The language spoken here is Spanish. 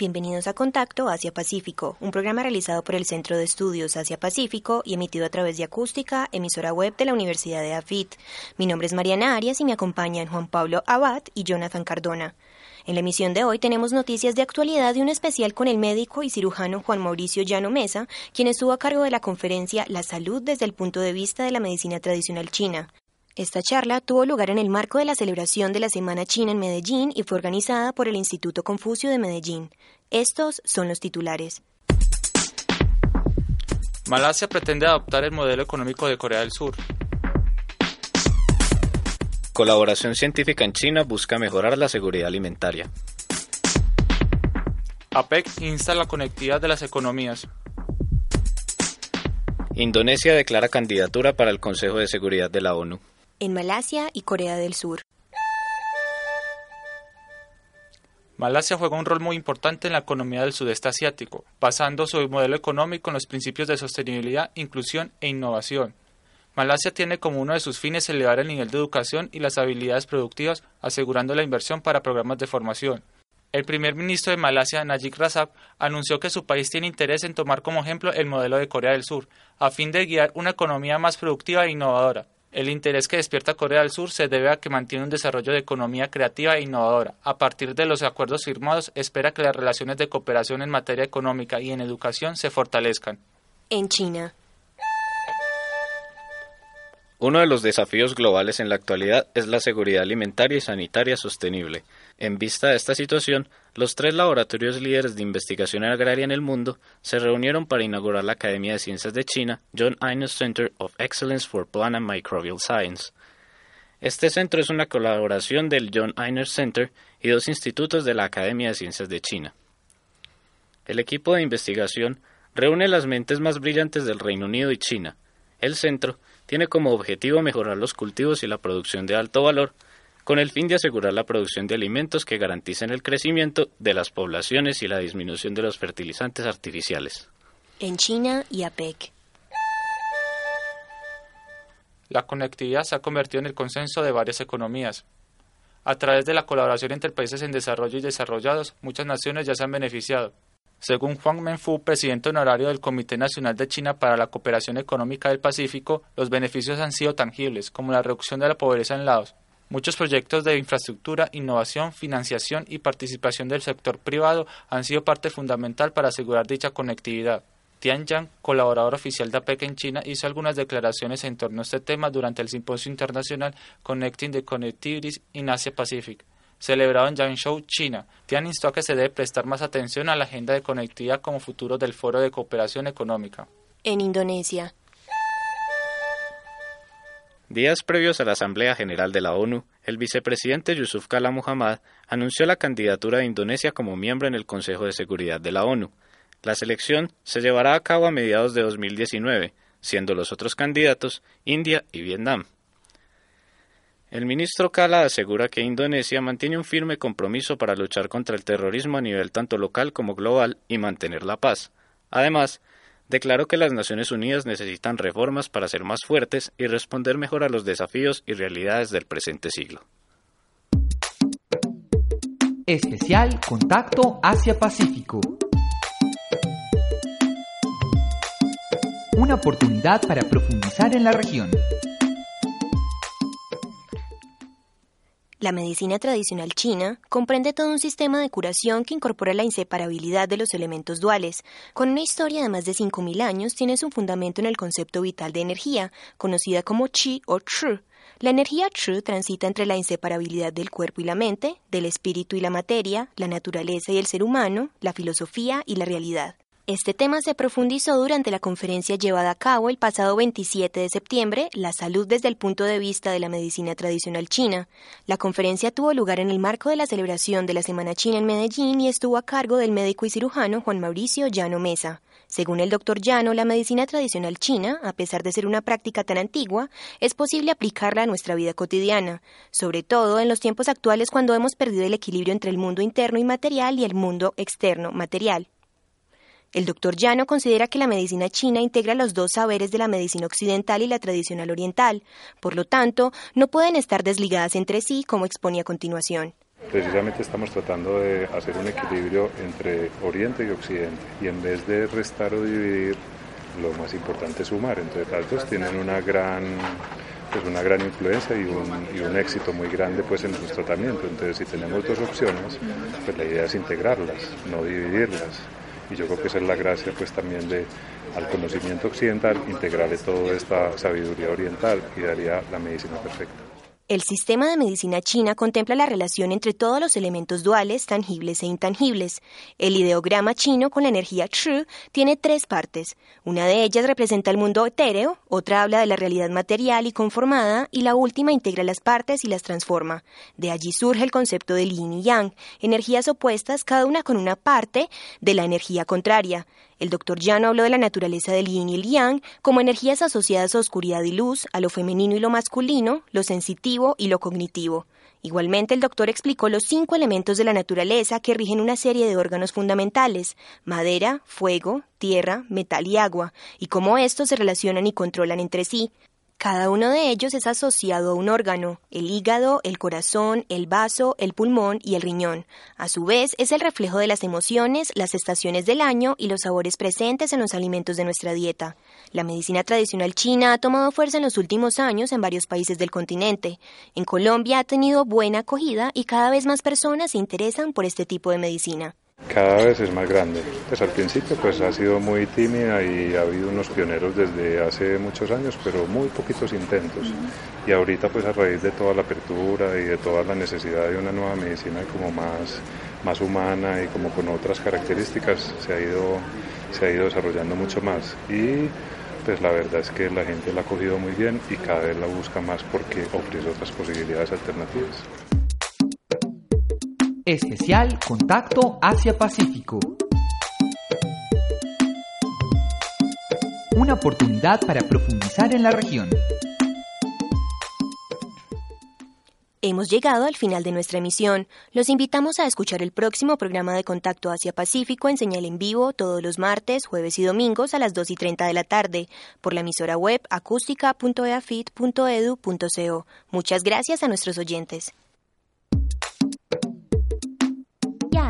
Bienvenidos a Contacto Asia-Pacífico, un programa realizado por el Centro de Estudios Asia-Pacífico y emitido a través de Acústica, emisora web de la Universidad de AFIT. Mi nombre es Mariana Arias y me acompañan Juan Pablo Abad y Jonathan Cardona. En la emisión de hoy tenemos noticias de actualidad y un especial con el médico y cirujano Juan Mauricio Llano Mesa, quien estuvo a cargo de la conferencia La salud desde el punto de vista de la medicina tradicional china. Esta charla tuvo lugar en el marco de la celebración de la Semana China en Medellín y fue organizada por el Instituto Confucio de Medellín. Estos son los titulares. Malasia pretende adoptar el modelo económico de Corea del Sur. Colaboración científica en China busca mejorar la seguridad alimentaria. APEC insta la conectividad de las economías. Indonesia declara candidatura para el Consejo de Seguridad de la ONU. En Malasia y Corea del Sur. Malasia juega un rol muy importante en la economía del sudeste asiático, basando su modelo económico en los principios de sostenibilidad, inclusión e innovación. Malasia tiene como uno de sus fines elevar el nivel de educación y las habilidades productivas, asegurando la inversión para programas de formación. El primer ministro de Malasia, Najib Razak, anunció que su país tiene interés en tomar como ejemplo el modelo de Corea del Sur, a fin de guiar una economía más productiva e innovadora. El interés que despierta Corea del Sur se debe a que mantiene un desarrollo de economía creativa e innovadora. A partir de los acuerdos firmados, espera que las relaciones de cooperación en materia económica y en educación se fortalezcan. En China. Uno de los desafíos globales en la actualidad es la seguridad alimentaria y sanitaria sostenible. En vista de esta situación, los tres laboratorios líderes de investigación agraria en el mundo se reunieron para inaugurar la Academia de Ciencias de China, John Innes Center of Excellence for Plant and Microbial Science. Este centro es una colaboración del John Innes Center y dos institutos de la Academia de Ciencias de China. El equipo de investigación reúne las mentes más brillantes del Reino Unido y China. El centro tiene como objetivo mejorar los cultivos y la producción de alto valor, con el fin de asegurar la producción de alimentos que garanticen el crecimiento de las poblaciones y la disminución de los fertilizantes artificiales. En China y APEC. La conectividad se ha convertido en el consenso de varias economías. A través de la colaboración entre países en desarrollo y desarrollados, muchas naciones ya se han beneficiado. Según Huang Menfu, presidente honorario del Comité Nacional de China para la Cooperación Económica del Pacífico, los beneficios han sido tangibles, como la reducción de la pobreza en Laos. Muchos proyectos de infraestructura, innovación, financiación y participación del sector privado han sido parte fundamental para asegurar dicha conectividad. Tian Yang, colaborador oficial de APEC en China, hizo algunas declaraciones en torno a este tema durante el simposio internacional Connecting the Connectivities in Asia Pacific celebrado en Yangzhou, China. Tian instó a que se debe prestar más atención a la agenda de conectividad como futuro del Foro de Cooperación Económica. En Indonesia. Días previos a la Asamblea General de la ONU, el vicepresidente Yusuf Kala Muhammad anunció la candidatura de Indonesia como miembro en el Consejo de Seguridad de la ONU. La selección se llevará a cabo a mediados de 2019, siendo los otros candidatos India y Vietnam. El ministro Kala asegura que Indonesia mantiene un firme compromiso para luchar contra el terrorismo a nivel tanto local como global y mantener la paz. Además, declaró que las Naciones Unidas necesitan reformas para ser más fuertes y responder mejor a los desafíos y realidades del presente siglo. Especial Contacto Asia-Pacífico. Una oportunidad para profundizar en la región. La medicina tradicional china comprende todo un sistema de curación que incorpora la inseparabilidad de los elementos duales. Con una historia de más de 5.000 años, tiene su fundamento en el concepto vital de energía, conocida como chi o chu. La energía chu transita entre la inseparabilidad del cuerpo y la mente, del espíritu y la materia, la naturaleza y el ser humano, la filosofía y la realidad. Este tema se profundizó durante la conferencia llevada a cabo el pasado 27 de septiembre, La salud desde el punto de vista de la medicina tradicional china. La conferencia tuvo lugar en el marco de la celebración de la Semana China en Medellín y estuvo a cargo del médico y cirujano Juan Mauricio Llano Mesa. Según el doctor Llano, la medicina tradicional china, a pesar de ser una práctica tan antigua, es posible aplicarla a nuestra vida cotidiana, sobre todo en los tiempos actuales cuando hemos perdido el equilibrio entre el mundo interno y material y el mundo externo material. El doctor Llano considera que la medicina china integra los dos saberes de la medicina occidental y la tradicional oriental, por lo tanto, no pueden estar desligadas entre sí, como expone a continuación. Precisamente estamos tratando de hacer un equilibrio entre Oriente y Occidente, y en vez de restar o dividir, lo más importante es sumar. Entonces, las dos tienen una gran pues una gran influencia y un, y un, éxito muy grande pues en nuestro tratamiento. Entonces si tenemos dos opciones, pues la idea es integrarlas, no dividirlas y yo creo que esa es la gracia pues también de al conocimiento occidental integrarle toda esta sabiduría oriental y daría la medicina perfecta. El sistema de medicina china contempla la relación entre todos los elementos duales, tangibles e intangibles. El ideograma chino con la energía Chu tiene tres partes. Una de ellas representa el mundo etéreo, otra habla de la realidad material y conformada, y la última integra las partes y las transforma. De allí surge el concepto de yin y yang, energías opuestas, cada una con una parte de la energía contraria. El doctor Llano habló de la naturaleza del yin y el yang como energías asociadas a oscuridad y luz, a lo femenino y lo masculino, lo sensitivo y lo cognitivo. Igualmente, el doctor explicó los cinco elementos de la naturaleza que rigen una serie de órganos fundamentales, madera, fuego, tierra, metal y agua, y cómo estos se relacionan y controlan entre sí, cada uno de ellos es asociado a un órgano, el hígado, el corazón, el vaso, el pulmón y el riñón. A su vez, es el reflejo de las emociones, las estaciones del año y los sabores presentes en los alimentos de nuestra dieta. La medicina tradicional china ha tomado fuerza en los últimos años en varios países del continente. En Colombia ha tenido buena acogida y cada vez más personas se interesan por este tipo de medicina cada vez es más grande. Pues al principio pues ha sido muy tímida y ha habido unos pioneros desde hace muchos años, pero muy poquitos intentos. Y ahorita pues a raíz de toda la apertura y de toda la necesidad de una nueva medicina como más, más humana y como con otras características se ha ido, se ha ido desarrollando mucho más. Y pues la verdad es que la gente la ha cogido muy bien y cada vez la busca más porque ofrece otras posibilidades alternativas. Especial Contacto Asia-Pacífico. Una oportunidad para profundizar en la región. Hemos llegado al final de nuestra emisión. Los invitamos a escuchar el próximo programa de Contacto Asia-Pacífico en señal en vivo todos los martes, jueves y domingos a las 2 y 30 de la tarde por la emisora web acústica.eafit.edu.co. Muchas gracias a nuestros oyentes.